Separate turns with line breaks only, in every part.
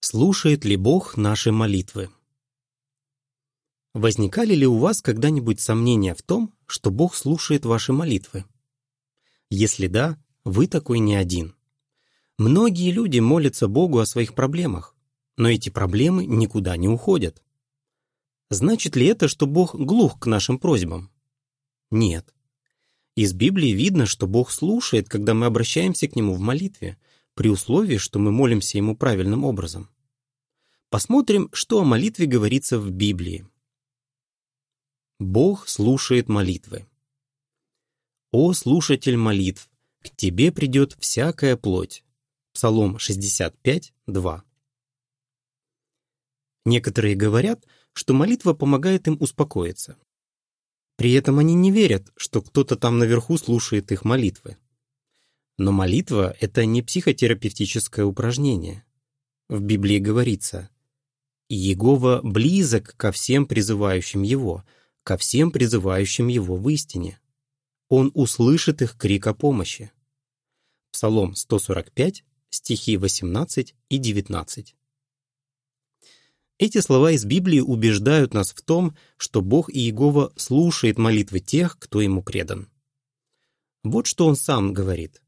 Слушает ли Бог наши молитвы? Возникали ли у вас когда-нибудь сомнения в том, что Бог слушает ваши молитвы? Если да, вы такой не один. Многие люди молятся Богу о своих проблемах, но эти проблемы никуда не уходят. Значит ли это, что Бог глух к нашим просьбам? Нет. Из Библии видно, что Бог слушает, когда мы обращаемся к Нему в молитве, при условии, что мы молимся Ему правильным образом. Посмотрим, что о молитве говорится в Библии. Бог слушает молитвы. «О слушатель молитв, к тебе придет всякая плоть». Псалом 65, 2. Некоторые говорят, что молитва помогает им успокоиться. При этом они не верят, что кто-то там наверху слушает их молитвы. Но молитва — это не психотерапевтическое упражнение. В Библии говорится «Иегова близок ко всем призывающим Его, ко всем призывающим Его в истине. Он услышит их крик о помощи». Псалом 145, стихи 18 и 19. Эти слова из Библии убеждают нас в том, что Бог и Иегова слушает молитвы тех, кто ему предан. Вот что он сам говорит.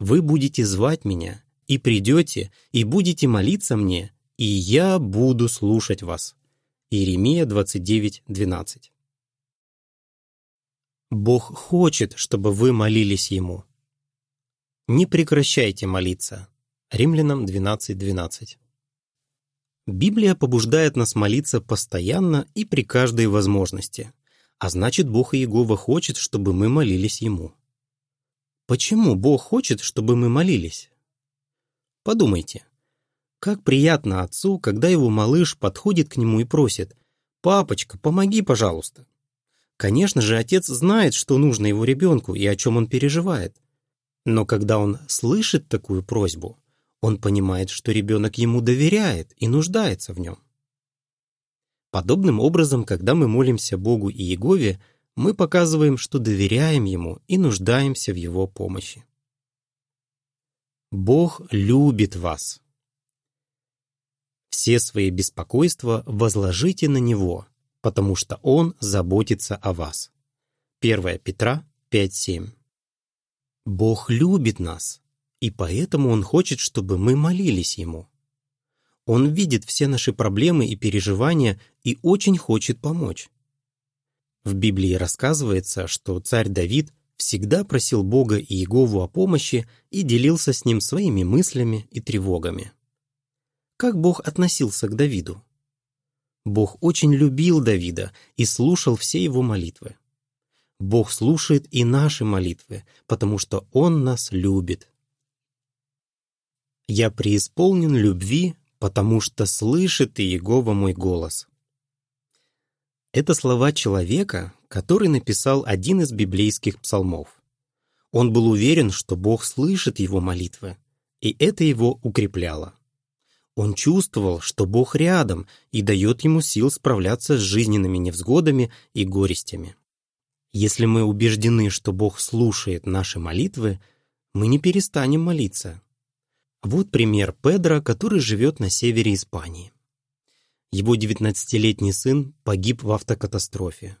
Вы будете звать меня, и придете, и будете молиться мне, и я буду слушать вас». Иеремия 29:12. Бог хочет, чтобы вы молились Ему. Не прекращайте молиться. Римлянам 12:12. 12. Библия побуждает нас молиться постоянно и при каждой возможности, а значит, Бог Иегова хочет, чтобы мы молились Ему. Почему Бог хочет, чтобы мы молились? Подумайте. Как приятно отцу, когда его малыш подходит к нему и просит «Папочка, помоги, пожалуйста». Конечно же, отец знает, что нужно его ребенку и о чем он переживает. Но когда он слышит такую просьбу, он понимает, что ребенок ему доверяет и нуждается в нем. Подобным образом, когда мы молимся Богу и Егове, мы показываем, что доверяем Ему и нуждаемся в Его помощи. Бог любит вас. Все свои беспокойства возложите на Него, потому что Он заботится о вас. 1 Петра 5.7 Бог любит нас, и поэтому Он хочет, чтобы мы молились Ему. Он видит все наши проблемы и переживания и очень хочет помочь. В Библии рассказывается, что царь Давид всегда просил Бога и Иегову о помощи и делился с ним своими мыслями и тревогами. Как Бог относился к Давиду? Бог очень любил Давида и слушал все его молитвы. Бог слушает и наши молитвы, потому что Он нас любит. «Я преисполнен любви, потому что слышит Иегова мой голос». Это слова человека, который написал один из библейских псалмов. Он был уверен, что Бог слышит его молитвы, и это его укрепляло. Он чувствовал, что Бог рядом и дает ему сил справляться с жизненными невзгодами и горестями. Если мы убеждены, что Бог слушает наши молитвы, мы не перестанем молиться. Вот пример Педро, который живет на севере Испании. Его 19-летний сын погиб в автокатастрофе.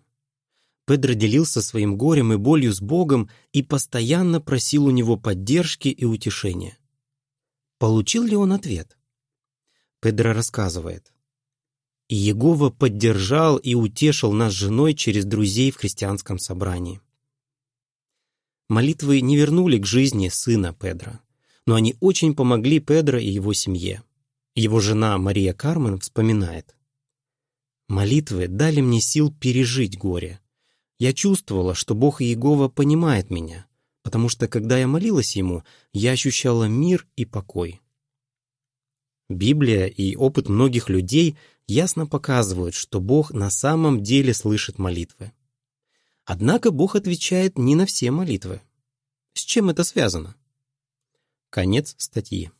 Педро делился своим горем и болью с Богом и постоянно просил у него поддержки и утешения. Получил ли он ответ? Педро рассказывает. «И Егова поддержал и утешил нас женой через друзей в христианском собрании». Молитвы не вернули к жизни сына Педро, но они очень помогли Педро и его семье. Его жена Мария Кармен вспоминает. «Молитвы дали мне сил пережить горе. Я чувствовала, что Бог Иегова понимает меня, потому что, когда я молилась Ему, я ощущала мир и покой». Библия и опыт многих людей ясно показывают, что Бог на самом деле слышит молитвы. Однако Бог отвечает не на все молитвы. С чем это связано? Конец статьи.